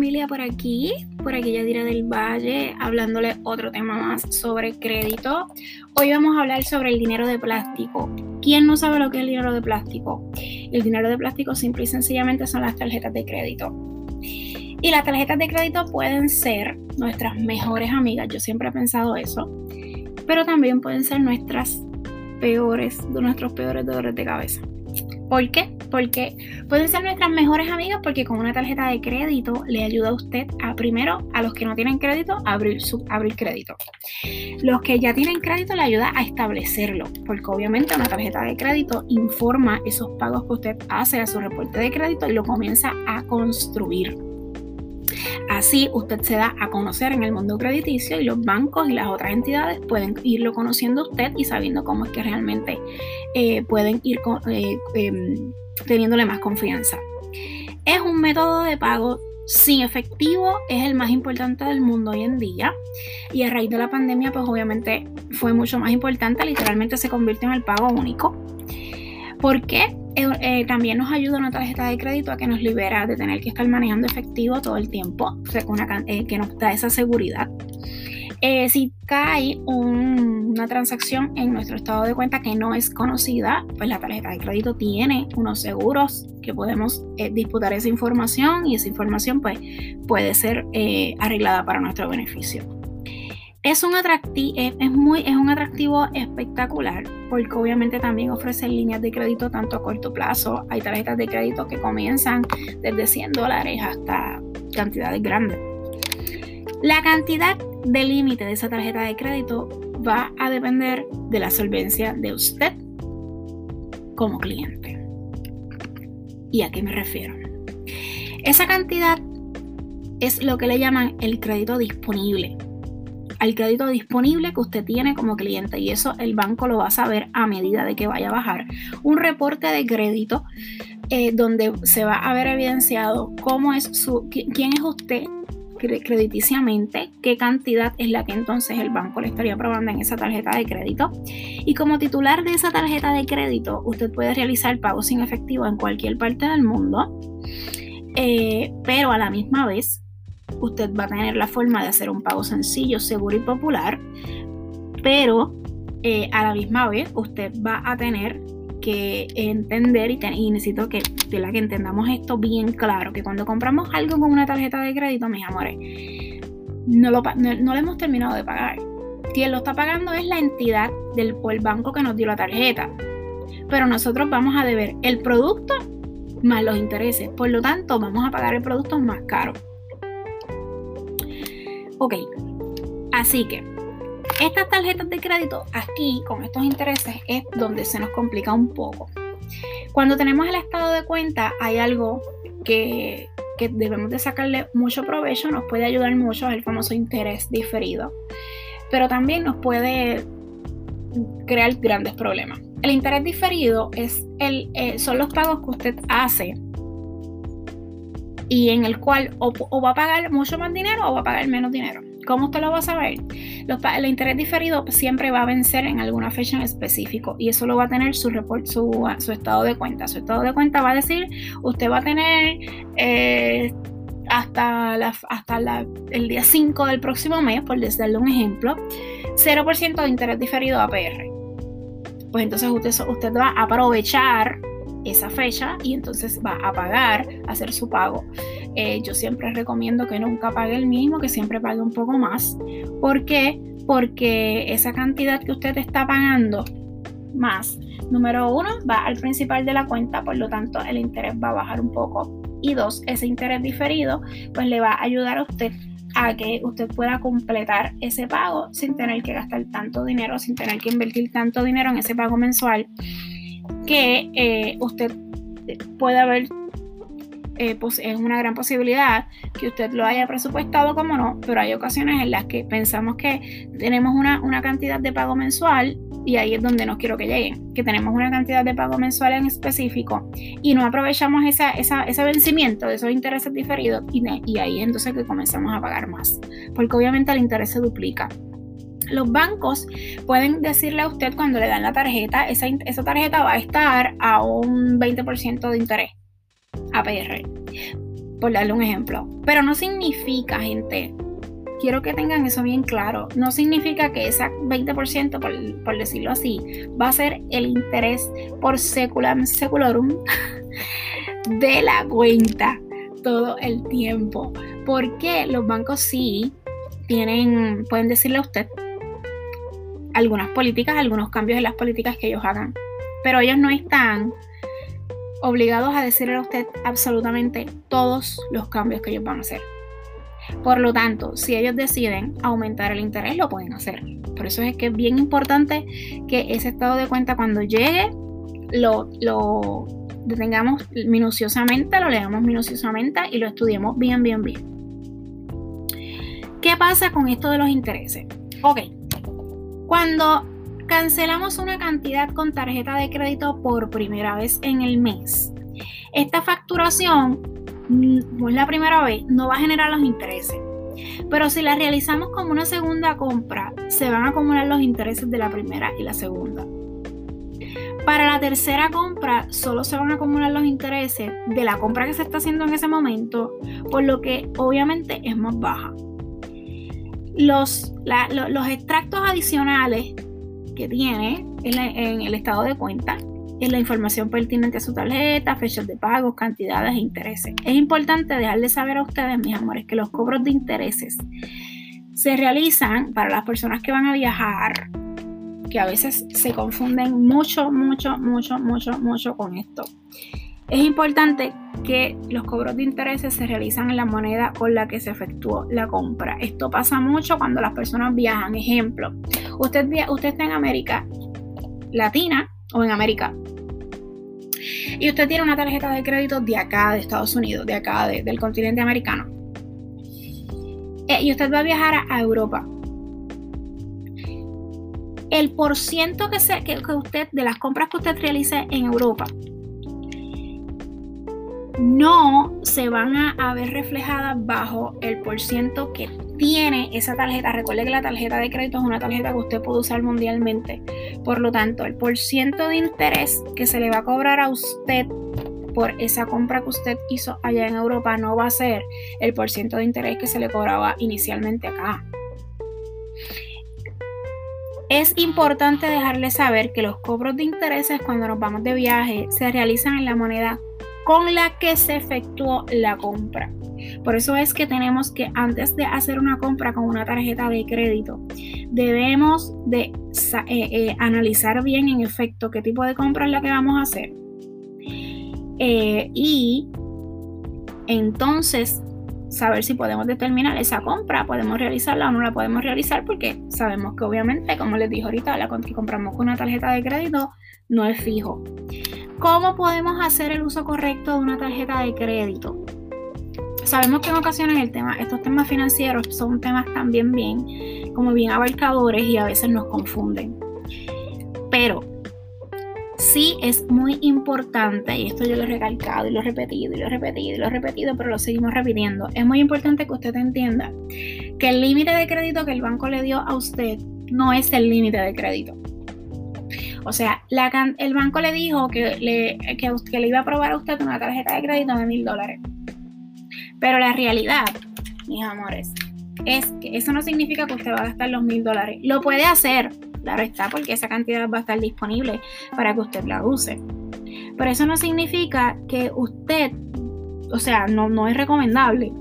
familia por aquí, por aquí ya diré del Valle, hablándole otro tema más sobre crédito. Hoy vamos a hablar sobre el dinero de plástico. ¿Quién no sabe lo que es el dinero de plástico? El dinero de plástico simple y sencillamente son las tarjetas de crédito. Y las tarjetas de crédito pueden ser nuestras mejores amigas, yo siempre he pensado eso, pero también pueden ser nuestras peores, nuestros peores dolores de cabeza. ¿Por qué? Porque pueden ser nuestras mejores amigas porque con una tarjeta de crédito le ayuda a usted a primero a los que no tienen crédito a abrir, su, abrir crédito. Los que ya tienen crédito le ayuda a establecerlo porque obviamente una tarjeta de crédito informa esos pagos que usted hace a su reporte de crédito y lo comienza a construir. Así usted se da a conocer en el mundo crediticio y los bancos y las otras entidades pueden irlo conociendo usted y sabiendo cómo es que realmente eh, pueden ir eh, em, teniéndole más confianza. Es un método de pago sin efectivo, es el más importante del mundo hoy en día y a raíz de la pandemia pues obviamente fue mucho más importante, literalmente se convirtió en el pago único. ¿Por qué? Eh, eh, también nos ayuda una tarjeta de crédito a que nos libera de tener que estar manejando efectivo todo el tiempo, o sea, eh, que nos da esa seguridad. si cae una transacción en nuestro estado de cuenta que no es conocida, pues la tarjeta de crédito tiene unos seguros que podemos disputar esa información y esa información pues, puede ser arreglada para nuestro beneficio. Es un, atractivo, es, muy, es un atractivo espectacular porque obviamente también ofrece líneas de crédito tanto a corto plazo. Hay tarjetas de crédito que comienzan desde 100 dólares hasta cantidades grandes. La cantidad de límite de esa tarjeta de crédito va a depender de la solvencia de usted como cliente. ¿Y a qué me refiero? Esa cantidad es lo que le llaman el crédito disponible al crédito disponible que usted tiene como cliente y eso el banco lo va a saber a medida de que vaya a bajar un reporte de crédito eh, donde se va a ver evidenciado cómo es su, quién es usted crediticiamente, qué cantidad es la que entonces el banco le estaría aprobando en esa tarjeta de crédito. Y como titular de esa tarjeta de crédito, usted puede realizar pagos sin efectivo en cualquier parte del mundo, eh, pero a la misma vez usted va a tener la forma de hacer un pago sencillo, seguro y popular, pero eh, a la misma vez usted va a tener que entender y, necesito que, la que entendamos esto bien claro, que cuando compramos algo con una tarjeta de crédito, mis amores, no lo, no, hemos terminado de pagar. Quien lo está pagando es la entidad del el banco que nos dio la tarjeta. Pero nosotros vamos a deber el producto más los intereses. Por lo tanto, vamos a pagar el producto más caro. Ok, así que estas tarjetas de crédito aquí con estos intereses es donde se nos complica un poco. Cuando tenemos el estado de cuenta hay algo que, debemos de sacarle mucho provecho, nos puede ayudar mucho, es el famoso interés diferido, pero también nos puede crear grandes problemas. El interés diferido es el, eh, son los pagos que usted hace y en el cual o, va a pagar mucho más dinero o va a pagar menos dinero. ¿Cómo usted lo va a saber? el interés diferido siempre va a vencer en alguna fecha en específico y eso lo va a tener su, su, estado de cuenta. Su estado de cuenta va a decir, usted va a tener eh, hasta, el día 5 del próximo mes, por darle un ejemplo, 0% de interés diferido APR. Pues entonces usted, usted va a aprovechar esa fecha y entonces va a pagar, hacer su pago. Eh, yo siempre recomiendo que nunca pague el mismo, que siempre pague un poco más. ¿Por qué? Porque esa cantidad que usted está pagando más, número uno, va al principal de la cuenta, por lo tanto el interés va a bajar un poco. Y dos, ese interés diferido, pues le va a ayudar a usted a que usted pueda completar ese pago sin tener que gastar tanto dinero, sin tener que invertir tanto dinero en ese pago mensual que eh, usted puede haber, pues, es una gran posibilidad que usted lo haya presupuestado como no, pero hay ocasiones en las que pensamos que tenemos una, cantidad de pago mensual y ahí es donde no quiero que lleguen, que tenemos una cantidad de pago mensual en específico y no aprovechamos esa, ese vencimiento de esos intereses diferidos y, y ahí entonces que comenzamos a pagar más, porque obviamente el interés se duplica. Los bancos pueden decirle a usted cuando le dan la tarjeta, esa, esa tarjeta va a estar a un 20% de interés APR. por darle un ejemplo. Pero no significa, gente, quiero que tengan eso bien claro, no significa que ese 20%, por, por decirlo así, va a ser el interés por secular, secularum de la cuenta todo el tiempo. Porque los bancos sí tienen, pueden decirle a usted algunas políticas, algunos cambios en las políticas que ellos hagan. Pero ellos no están obligados a decirle a usted absolutamente todos los cambios que ellos van a hacer. Por lo tanto, si ellos deciden aumentar el interés, lo pueden hacer. Por eso es que es bien importante que ese estado de cuenta cuando llegue lo, lo detengamos minuciosamente, lo leamos minuciosamente y lo estudiemos bien, bien, bien. ¿Qué pasa con esto de los intereses? Ok, cuando cancelamos una cantidad con tarjeta de crédito por primera vez en el mes, esta facturación, no es la primera vez, no va a generar los intereses. Pero si la realizamos como una segunda compra, se van a acumular los intereses de la primera y la segunda. Para la tercera compra, solo se van a acumular los intereses de la compra que se está haciendo en ese momento, por lo que obviamente es más baja los, los extractos adicionales que tiene en, el estado de cuenta es la información pertinente a su tarjeta, fechas de pago, cantidades e intereses. Es importante dejarles saber a ustedes, mis amores, que los cobros de intereses se realizan para las personas que van a viajar, que a veces se confunden mucho, mucho, mucho, mucho, mucho con esto. Es importante que los cobros de intereses se realizan en la moneda con la que se efectuó la compra. Esto pasa mucho cuando las personas viajan. Ejemplo, usted, está en América Latina o en América y usted tiene una tarjeta de crédito de acá, de Estados Unidos, de acá, del continente americano. Eh, y usted va a viajar a, Europa. El porciento que, se, que usted, de las compras que usted realice en Europa, no se van a, ver reflejadas bajo el porciento que tiene esa tarjeta. Recuerde que la tarjeta de crédito es una tarjeta que usted puede usar mundialmente. Por lo tanto, el porciento de interés que se le va a cobrar a usted por esa compra que usted hizo allá en Europa no va a ser el porciento de interés que se le cobraba inicialmente acá. Es importante dejarle saber que los cobros de intereses cuando nos vamos de viaje se realizan en la moneda con la que se efectuó la compra. Por eso es que tenemos que antes de hacer una compra con una tarjeta de crédito, debemos de eh, eh, analizar bien en efecto qué tipo de compra es la que vamos a hacer. Eh, y entonces saber si podemos determinar esa compra, podemos realizarla o no la podemos realizar porque sabemos que obviamente, como les dije ahorita, la que compramos con una tarjeta de crédito no es fijo. ¿Cómo podemos hacer el uso correcto de una tarjeta de crédito? Sabemos que en ocasiones el tema, estos temas financieros son temas también bien, como bien abarcadores y a veces nos confunden. Pero sí es muy importante, y esto yo lo he recalcado y lo he repetido y lo he repetido y lo he repetido, pero lo seguimos repitiendo. Es muy importante que usted entienda que el límite de crédito que el banco le dio a usted no es el límite de crédito. O sea, el banco le dijo que le, iba a aprobar a usted una tarjeta de crédito de mil dólares. Pero la realidad, mis amores, es que eso no significa que usted va a gastar los mil dólares. Lo puede hacer, claro está, porque esa cantidad va a estar disponible para que usted la use. Pero eso no significa que usted, o sea, no es recomendable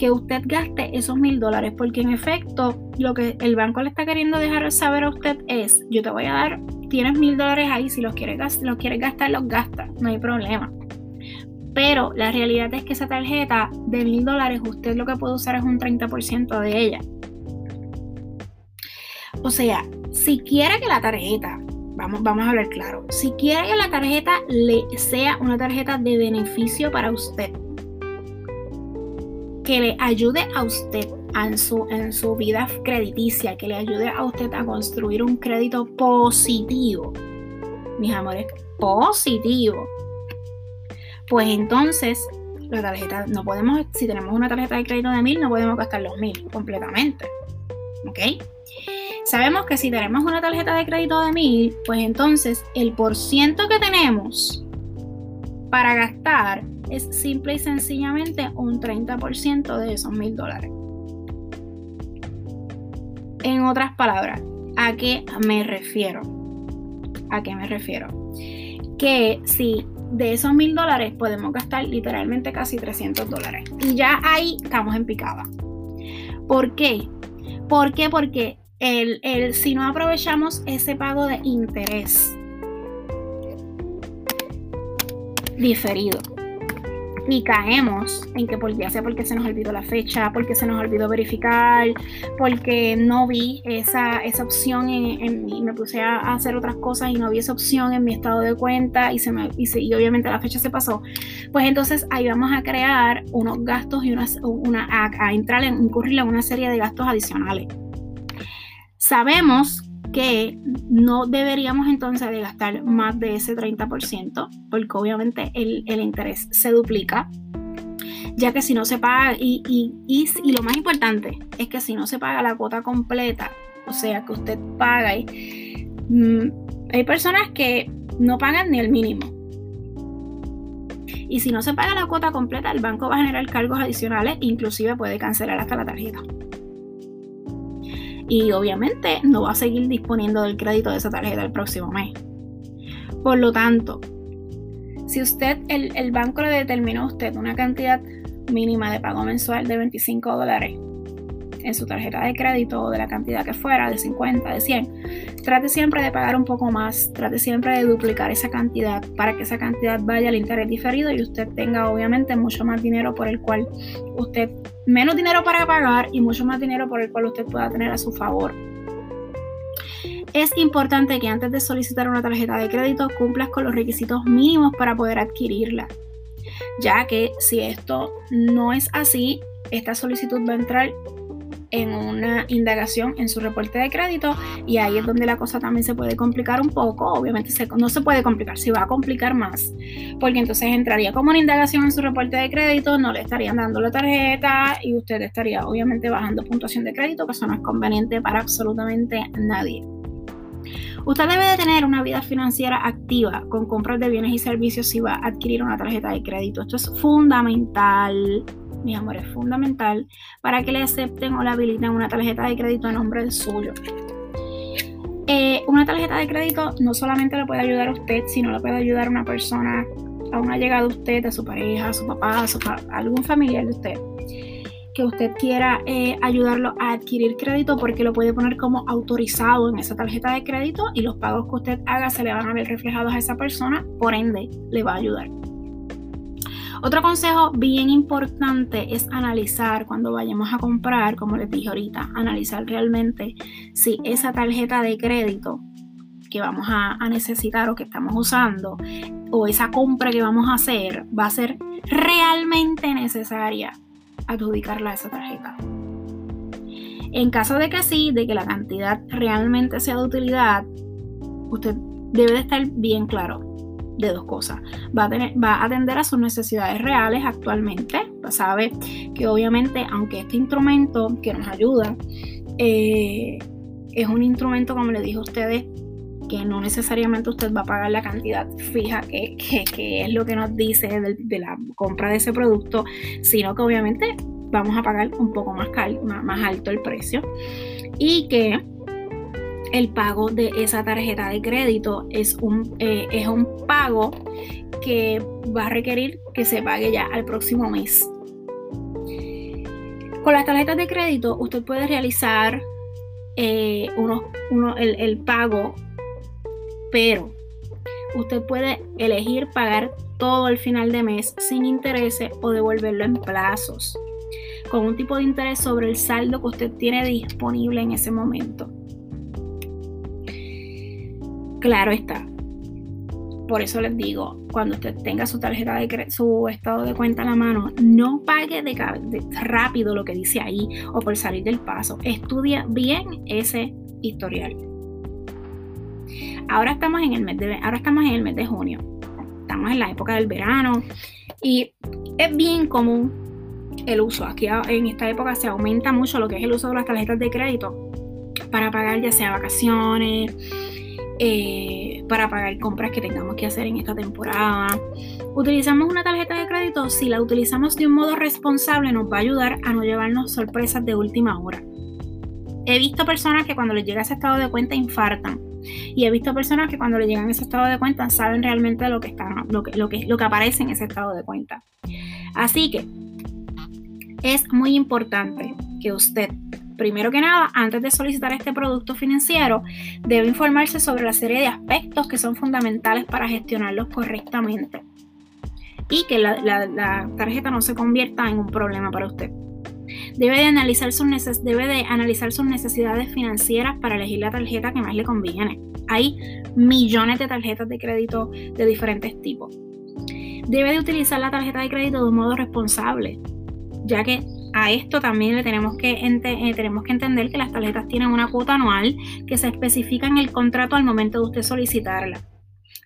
que usted gaste esos mil dólares, porque en efecto lo que el banco le está queriendo dejar saber a usted es, yo te voy a dar, tienes mil dólares ahí, si los quieres, los quieres gastar, los gastas, no hay problema. Pero la realidad es que esa tarjeta de mil dólares, usted lo que puede usar es un 30% de ella. O sea, si quiere que la tarjeta, vamos, vamos a hablar claro, si quiere que la tarjeta le sea una tarjeta de beneficio para usted, que le ayude a usted en su, en su vida crediticia, que le ayude a usted a construir un crédito positivo. Mis amores, positivo. Pues entonces, la tarjeta, no podemos, si tenemos una tarjeta de crédito de mil, no podemos gastar los mil completamente. ¿Ok? Sabemos que si tenemos una tarjeta de crédito de mil, pues entonces el porciento que tenemos para gastar es simple y sencillamente un 30% de esos mil dólares. En otras palabras, ¿a qué me refiero? ¿A qué me refiero? Que si de esos mil dólares podemos gastar literalmente casi 300 dólares. Y ya ahí estamos en picada. ¿Por qué? ¿Por qué? Porque el, el, si no aprovechamos ese pago de interés diferido, y caemos en que por ya sea porque se nos olvidó la fecha, porque se nos olvidó verificar, porque no vi esa, esa opción en, mí, me puse a hacer otras cosas y no vi esa opción en mi estado de cuenta y, se me, y, obviamente la fecha se pasó, pues entonces ahí vamos a crear unos gastos y una, una a, entrar en, incurrir en una serie de gastos adicionales. Sabemos que no deberíamos entonces de gastar más de ese 30%, porque obviamente el, interés se duplica, ya que si no se paga, y, y, lo más importante es que si no se paga la cuota completa, o sea, que usted paga, y, mm, hay personas que no pagan ni el mínimo. Y si no se paga la cuota completa, el banco va a generar cargos adicionales, inclusive puede cancelar hasta la tarjeta y obviamente no va a seguir disponiendo del crédito de esa tarjeta el próximo mes. Por lo tanto, si usted, el, el banco le determinó a usted una cantidad mínima de pago mensual de 25 dólares en su tarjeta de crédito o de la cantidad que fuera, de 50, de 100, trate siempre de pagar un poco más, trate siempre de duplicar esa cantidad para que esa cantidad vaya al interés diferido y usted tenga obviamente mucho más dinero por el cual usted, menos dinero para pagar y mucho más dinero por el cual usted pueda tener a su favor. Es importante que antes de solicitar una tarjeta de crédito cumplas con los requisitos mínimos para poder adquirirla, ya que si esto no es así, esta solicitud va a entrar en una indagación en su reporte de crédito y ahí es donde la cosa también se puede complicar un poco. Obviamente no se puede complicar, se va a complicar más, porque entonces entraría como una indagación en su reporte de crédito, no le estarían dando la tarjeta y usted estaría obviamente bajando puntuación de crédito, que eso no es conveniente para absolutamente nadie. Usted debe de tener una vida financiera activa con compras de bienes y servicios si va a adquirir una tarjeta de crédito. Esto es fundamental mi amor, es fundamental para que le acepten o le habiliten una tarjeta de crédito a nombre suyo. Eh, una tarjeta de crédito no solamente le puede ayudar a usted, sino le puede ayudar a una persona, a una llegada de usted, a su pareja, a su papá, a, algún familiar de usted, que usted quiera eh, ayudarlo a adquirir crédito porque lo puede poner como autorizado en esa tarjeta de crédito y los pagos que usted haga se le van a ver reflejados a esa persona, por ende le va a ayudar. Otro consejo bien importante es analizar cuando vayamos a comprar, como les dije ahorita, analizar realmente si esa tarjeta de crédito que vamos a, necesitar o que estamos usando o esa compra que vamos a hacer va a ser realmente necesaria adjudicarla a esa tarjeta. En caso de que sí, de que la cantidad realmente sea de utilidad, usted debe de estar bien claro de dos cosas. Va a, tener, va a atender a sus necesidades reales actualmente. Sabe que obviamente, aunque este instrumento que nos ayuda eh, es un instrumento, como le dije a ustedes, que no necesariamente usted va a pagar la cantidad fija que, es lo que nos dice de, la compra de ese producto, sino que obviamente vamos a pagar un poco más, más, más alto el precio y que el pago de esa tarjeta de crédito es un, eh, es un pago que va a requerir que se pague ya al próximo mes. Con las tarjetas de crédito usted puede realizar eh, el, el pago, pero usted puede elegir pagar todo el final de mes sin intereses o devolverlo en plazos, con un tipo de interés sobre el saldo que usted tiene disponible en ese momento. Claro está. Por eso les digo, cuando usted tenga su tarjeta de su estado de cuenta a la mano, no pague de, rápido lo que dice ahí o por salir del paso. Estudia bien ese historial. Ahora estamos en el mes de, ahora estamos en el mes de junio. Estamos en la época del verano y es bien común el uso. Aquí en esta época se aumenta mucho lo que es el uso de las tarjetas de crédito para pagar ya sea vacaciones, eh, para pagar compras que tengamos que hacer en esta temporada. Utilizamos una tarjeta de crédito, si la utilizamos de un modo responsable, nos va a ayudar a no llevarnos sorpresas de última hora. He visto personas que cuando les llega ese estado de cuenta infartan. Y he visto personas que cuando les llegan ese estado de cuenta saben realmente lo que, están, lo que, lo que, lo que aparece en ese estado de cuenta. Así que es muy importante que usted primero que nada, antes de solicitar este producto financiero, debe informarse sobre la serie de aspectos que son fundamentales para gestionarlos correctamente y que la, tarjeta no se convierta en un problema para usted. Debe de, analizar sus debe de analizar sus necesidades financieras para elegir la tarjeta que más le conviene. Hay millones de tarjetas de crédito de diferentes tipos. Debe de utilizar la tarjeta de crédito de un modo responsable, ya que a esto también le tenemos que, eh, tenemos que entender que las tarjetas tienen una cuota anual que se especifica en el contrato al momento de usted solicitarla.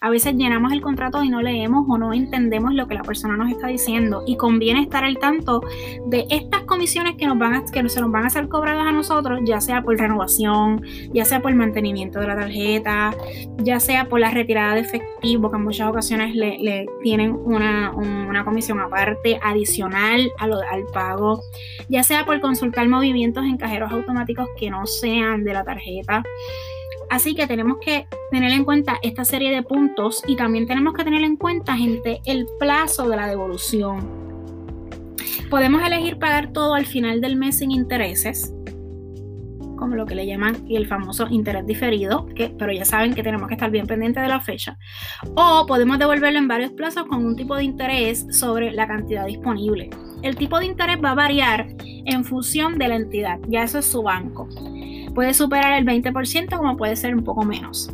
A veces llenamos el contrato y no leemos o no entendemos lo que la persona nos está diciendo y conviene estar al tanto de estas comisiones que, nos van a, que se nos van a ser cobradas a nosotros, ya sea por renovación, ya sea por mantenimiento de la tarjeta, ya sea por la retirada de efectivo, que en muchas ocasiones le, tienen una, comisión aparte adicional al pago, ya sea por consultar movimientos en cajeros automáticos que no sean de la tarjeta. Así que tenemos que tener en cuenta esta serie de puntos y también tenemos que tener en cuenta, gente, el plazo de la devolución. Podemos elegir pagar todo al final del mes sin intereses, como lo que le llaman el famoso interés diferido, que, pero ya saben que tenemos que estar bien pendientes de la fecha. O podemos devolverlo en varios plazos con un tipo de interés sobre la cantidad disponible. El tipo de interés va a variar en función de la entidad, ya eso es su banco. Puede superar el 20% como puede ser un poco menos.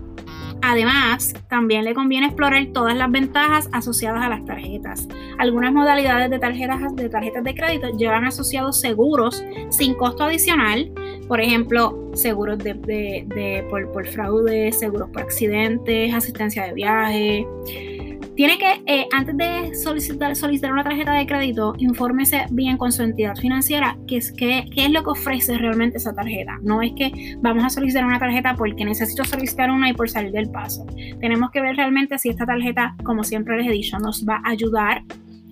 Además, también le conviene explorar todas las ventajas asociadas a las tarjetas. Algunas modalidades de tarjetas de, tarjetas de crédito llevan asociados seguros sin costo adicional, por ejemplo, seguros de, por, por fraude, seguros por accidentes, asistencia de viaje, tiene que, eh, antes de solicitar, solicitar una tarjeta de crédito, infórmese bien con su entidad financiera qué es, qué, qué es lo que ofrece realmente esa tarjeta. No es que vamos a solicitar una tarjeta porque necesito solicitar una y por salir del paso. Tenemos que ver realmente si esta tarjeta, como siempre les he dicho, nos va a ayudar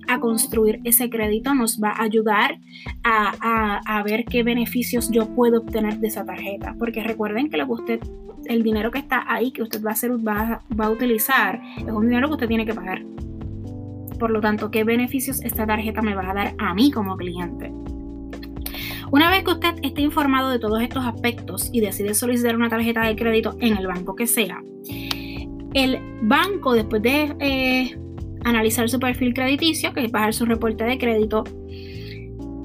a construir ese crédito, nos va a ayudar a, a, ver qué beneficios yo puedo obtener de esa tarjeta. Porque recuerden que lo que usted el dinero que está ahí, que usted va a, hacer, va, a utilizar, es un dinero que usted tiene que pagar. Por lo tanto, ¿qué beneficios esta tarjeta me va a dar a mí como cliente? Una vez que usted esté informado de todos estos aspectos y decide solicitar una tarjeta de crédito en el banco que sea, el banco, después de eh, analizar su perfil crediticio, que es bajar su reporte de crédito,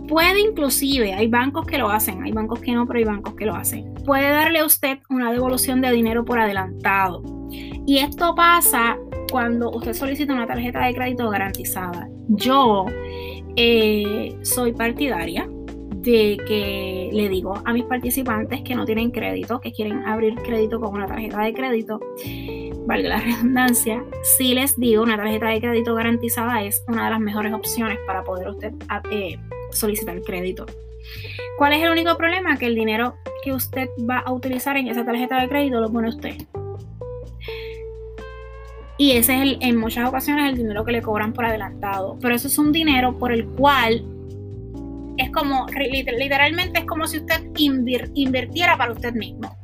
puede inclusive, hay bancos que lo hacen, hay bancos que no, pero hay bancos que lo hacen puede darle a usted una devolución de dinero por adelantado. Y esto pasa cuando usted solicita una tarjeta de crédito garantizada. Yo eh, soy partidaria de que le digo a mis participantes que no tienen crédito, que quieren abrir crédito con una tarjeta de crédito, valga la redundancia, si les digo una tarjeta de crédito garantizada es una de las mejores opciones para poder usted eh, solicitar crédito. ¿Cuál es el único problema? Que el dinero que usted va a utilizar en esa tarjeta de crédito lo pone usted. Y ese es el, en muchas ocasiones el dinero que le cobran por adelantado. Pero eso es un dinero por el cual es como, literalmente es como si usted invirtiera para usted mismo.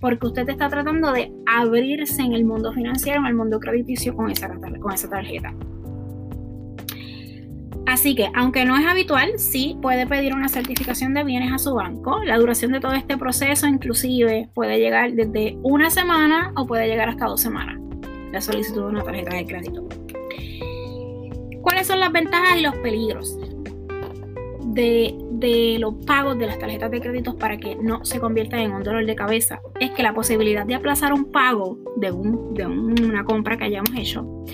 Porque usted está tratando de abrirse en el mundo financiero, en el mundo crediticio con esa, con esa tarjeta. Así que, aunque no es habitual, sí puede pedir una certificación de bienes a su banco. La duración de todo este proceso inclusive puede llegar desde una semana o puede llegar hasta dos semanas. La solicitud de una tarjeta de crédito. ¿Cuáles son las ventajas y los peligros de, los pagos de las tarjetas de crédito para que no se conviertan en un dolor de cabeza? Es que la posibilidad de aplazar un pago de, una compra que hayamos hecho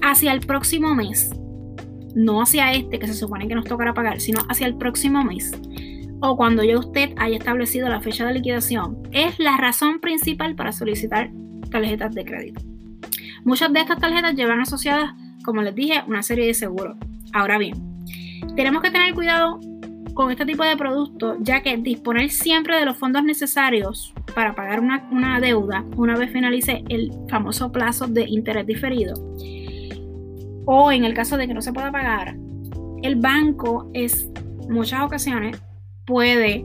hacia el próximo mes no hacia este que se supone que nos tocará pagar, sino hacia el próximo mes o cuando ya usted haya establecido la fecha de liquidación, es la razón principal para solicitar tarjetas de crédito. Muchas de estas tarjetas llevan asociadas, como les dije, una serie de seguros. Ahora bien, tenemos que tener cuidado con este tipo de productos, ya que disponer siempre de los fondos necesarios para pagar una, deuda una vez finalice el famoso plazo de interés diferido, o en el caso de que no se pueda pagar, el banco es muchas ocasiones puede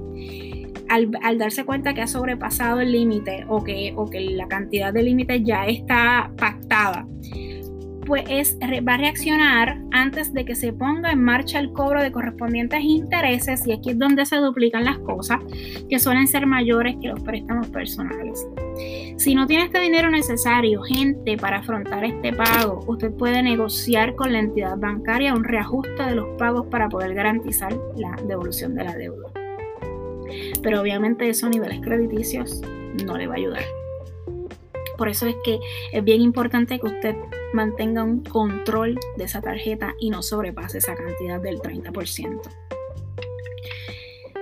al, darse cuenta que ha sobrepasado el límite o que, o que la cantidad de límite ya está pactada, pues va a reaccionar antes de que se ponga en marcha el cobro de correspondientes intereses y aquí es donde se duplican las cosas que suelen ser mayores que los préstamos personales. Si no tiene este dinero necesario, gente, para afrontar este pago, usted puede negociar con la entidad bancaria un reajuste de los pagos para poder garantizar la devolución de la deuda. Pero obviamente esos niveles crediticios no le va a ayudar. Por eso es que es bien importante que usted mantenga un control de esa tarjeta y no sobrepase esa cantidad del 30%.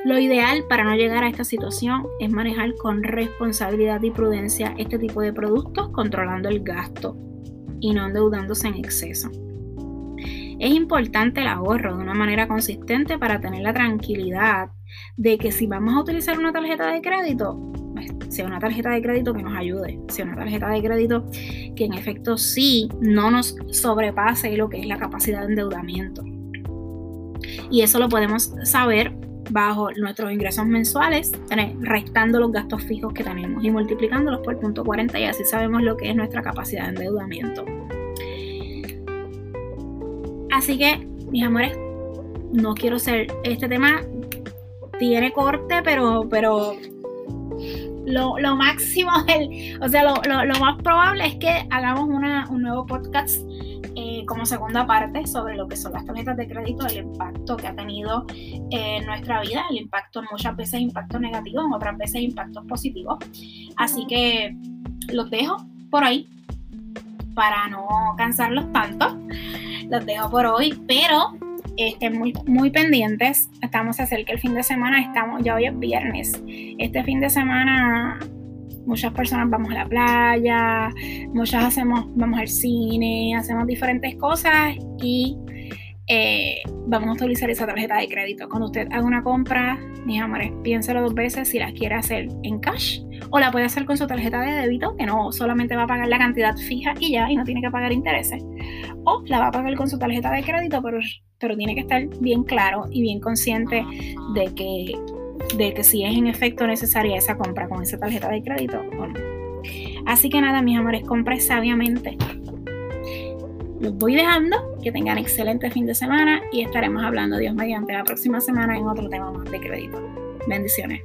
Lo ideal para no llegar a esta situación es manejar con responsabilidad y prudencia este tipo de productos, controlando el gasto y no endeudándose en exceso. Es importante el ahorro de una manera consistente para tener la tranquilidad de que si vamos a utilizar una tarjeta de crédito, sea una tarjeta de crédito que nos ayude, sea una tarjeta de crédito que en efecto sí no nos sobrepase lo que es la capacidad de endeudamiento. Y eso lo podemos saber bajo nuestros ingresos mensuales, restando los gastos fijos que tenemos y multiplicándolos por punto 40 y así sabemos lo que es nuestra capacidad de endeudamiento. Así que, mis amores, no quiero ser este tema tiene corte, pero, pero lo, máximo, o sea, lo, más probable es que hagamos un nuevo podcast como segunda parte sobre lo que son las tarjetas de crédito, el impacto que ha tenido en nuestra vida, el impacto muchas veces impacto negativo, en otras veces impactos positivos. Así que los dejo por ahí para no cansarlos tanto. Los dejo por hoy, pero estén muy, muy pendientes. Estamos cerca el fin de semana, estamos, ya hoy es viernes. Este fin de semana muchas personas vamos a la playa, muchas hacemos, vamos al cine, hacemos diferentes cosas y eh, vamos a utilizar esa tarjeta de crédito. Cuando usted haga una compra, mis amores, piénselo dos veces si la quiere hacer en cash o la puede hacer con su tarjeta de débito, que no solamente va a pagar la cantidad fija y ya, y no tiene que pagar intereses. O la va a pagar con su tarjeta de crédito, pero, pero tiene que estar bien claro y bien consciente de que, de que si es en efecto necesaria esa compra con esa tarjeta de crédito o no. Así que nada, mis amores, compre sabiamente. Los voy dejando, que tengan excelente fin de semana y estaremos hablando, Dios mediante, la próxima semana en otro tema más de crédito. Bendiciones.